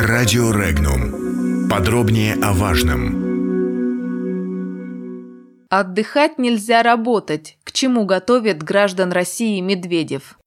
Радио Регнум. Подробнее о важном. Отдыхать нельзя работать, к чему готовит граждан России Медведев.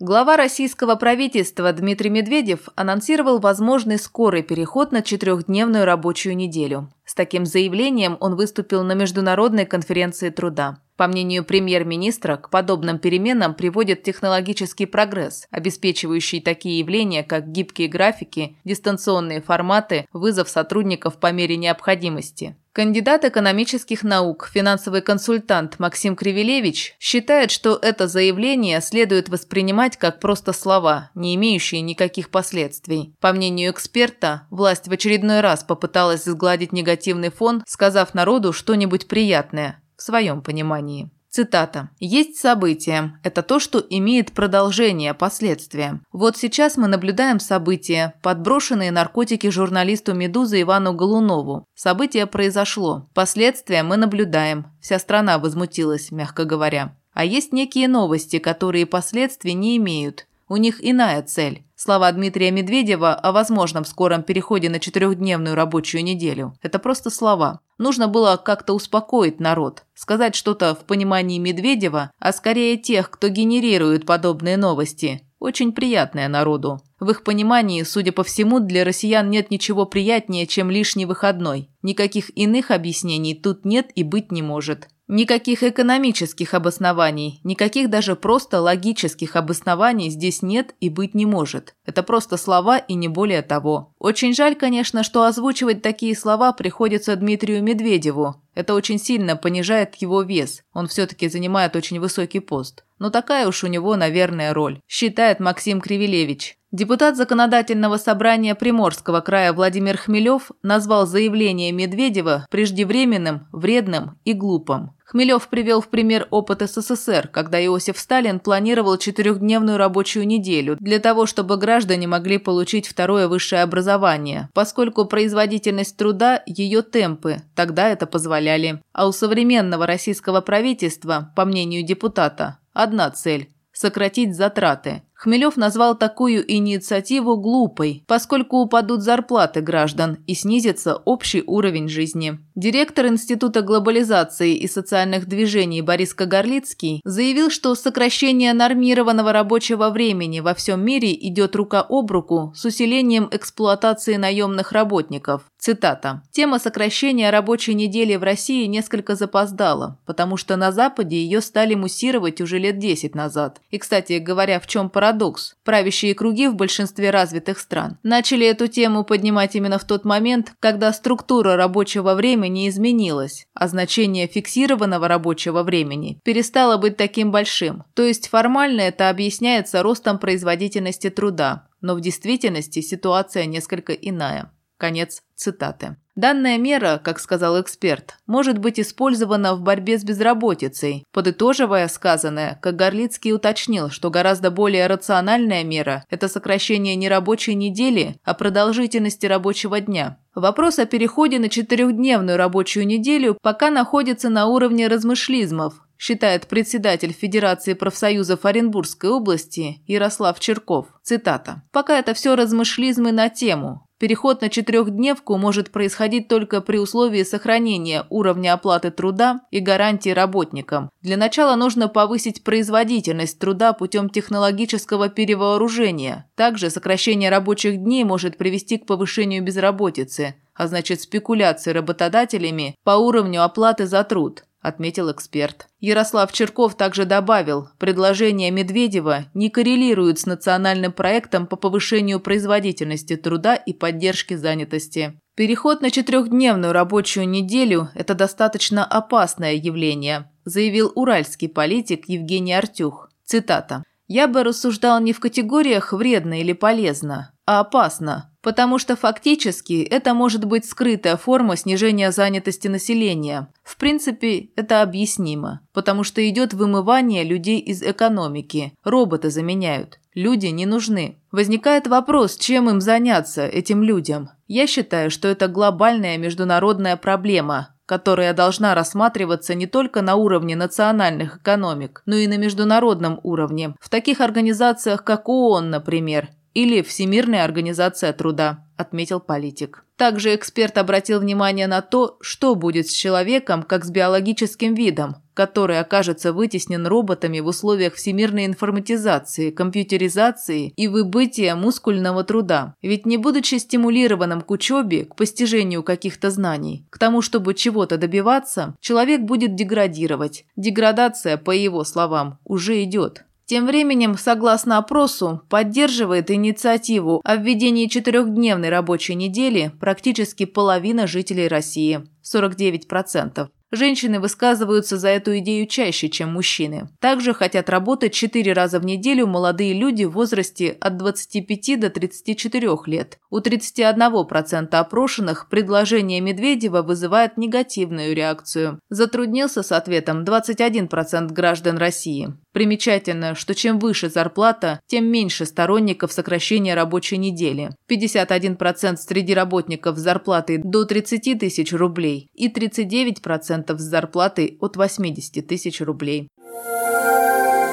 Глава российского правительства Дмитрий Медведев анонсировал возможный скорый переход на четырехдневную рабочую неделю. С таким заявлением он выступил на Международной конференции труда. По мнению премьер-министра, к подобным переменам приводит технологический прогресс, обеспечивающий такие явления, как гибкие графики, дистанционные форматы, вызов сотрудников по мере необходимости. Кандидат экономических наук, финансовый консультант Максим Кривилевич считает, что это заявление следует воспринимать как просто слова, не имеющие никаких последствий. По мнению эксперта, власть в очередной раз попыталась сгладить негативный фон, сказав народу что-нибудь приятное, в своем понимании. Цитата. «Есть события. Это то, что имеет продолжение, последствия. Вот сейчас мы наблюдаем события, подброшенные наркотики журналисту «Медузы» Ивану Голунову. Событие произошло. Последствия мы наблюдаем. Вся страна возмутилась, мягко говоря. А есть некие новости, которые последствий не имеют. У них иная цель. Слова Дмитрия Медведева о возможном скором переходе на четырехдневную рабочую неделю – это просто слова. Нужно было как-то успокоить народ, сказать что-то в понимании Медведева, а скорее тех, кто генерирует подобные новости. Очень приятное народу. В их понимании, судя по всему, для россиян нет ничего приятнее, чем лишний выходной. Никаких иных объяснений тут нет и быть не может. Никаких экономических обоснований, никаких даже просто логических обоснований здесь нет и быть не может. Это просто слова и не более того. Очень жаль, конечно, что озвучивать такие слова приходится Дмитрию Медведеву. Это очень сильно понижает его вес. Он все-таки занимает очень высокий пост. Но такая уж у него, наверное, роль, считает Максим Кривилевич. Депутат Законодательного собрания Приморского края Владимир Хмелев назвал заявление Медведева преждевременным, вредным и глупым. Хмелев привел в пример опыт СССР, когда Иосиф Сталин планировал четырехдневную рабочую неделю для того, чтобы граждане могли получить второе высшее образование, поскольку производительность труда – ее темпы, тогда это позволяли. А у современного российского правительства, по мнению депутата, одна цель – сократить затраты – Хмелев назвал такую инициативу глупой, поскольку упадут зарплаты граждан и снизится общий уровень жизни. Директор Института глобализации и социальных движений Борис Кагарлицкий заявил, что сокращение нормированного рабочего времени во всем мире идет рука об руку с усилением эксплуатации наемных работников. Цитата. «Тема сокращения рабочей недели в России несколько запоздала, потому что на Западе ее стали муссировать уже лет 10 назад. И, кстати, говоря, в чем парадокс, парадокс. Правящие круги в большинстве развитых стран начали эту тему поднимать именно в тот момент, когда структура рабочего времени изменилась, а значение фиксированного рабочего времени перестало быть таким большим. То есть формально это объясняется ростом производительности труда, но в действительности ситуация несколько иная. Конец цитаты. Данная мера, как сказал эксперт, может быть использована в борьбе с безработицей. Подытоживая сказанное, Кагарлицкий уточнил, что гораздо более рациональная мера – это сокращение не рабочей недели, а продолжительности рабочего дня. Вопрос о переходе на четырехдневную рабочую неделю пока находится на уровне размышлизмов, считает председатель Федерации профсоюзов Оренбургской области Ярослав Черков. Цитата. «Пока это все размышлизмы на тему. Переход на четырехдневку может происходить только при условии сохранения уровня оплаты труда и гарантий работникам. Для начала нужно повысить производительность труда путем технологического перевооружения. Также сокращение рабочих дней может привести к повышению безработицы, а значит спекуляции работодателями по уровню оплаты за труд отметил эксперт. Ярослав Черков также добавил, предложения Медведева не коррелируют с национальным проектом по повышению производительности труда и поддержке занятости. Переход на четырехдневную рабочую неделю – это достаточно опасное явление, заявил уральский политик Евгений Артюх. Цитата. «Я бы рассуждал не в категориях «вредно» или «полезно», а «опасно», потому что фактически это может быть скрытая форма снижения занятости населения. В принципе, это объяснимо, потому что идет вымывание людей из экономики, роботы заменяют. Люди не нужны. Возникает вопрос, чем им заняться, этим людям. Я считаю, что это глобальная международная проблема. которая должна рассматриваться не только на уровне национальных экономик, но и на международном уровне, в таких организациях, как ООН, например, или Всемирная организация труда, отметил политик. Также эксперт обратил внимание на то, что будет с человеком как с биологическим видом, который окажется вытеснен роботами в условиях всемирной информатизации, компьютеризации и выбытия мускульного труда. Ведь не будучи стимулированным к учебе, к постижению каких-то знаний, к тому, чтобы чего-то добиваться, человек будет деградировать. Деградация, по его словам, уже идет. Тем временем, согласно опросу, поддерживает инициативу о введении четырехдневной рабочей недели практически половина жителей России – 49%. Женщины высказываются за эту идею чаще, чем мужчины. Также хотят работать 4 раза в неделю молодые люди в возрасте от 25 до 34 лет. У 31% опрошенных предложение Медведева вызывает негативную реакцию. Затруднился с ответом 21% граждан России. Примечательно, что чем выше зарплата, тем меньше сторонников сокращения рабочей недели. 51% среди работников с зарплатой до 30 тысяч рублей и 39% с зарплатой от 80 тысяч рублей.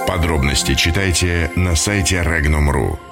Подробности читайте на сайте Regnum.ru.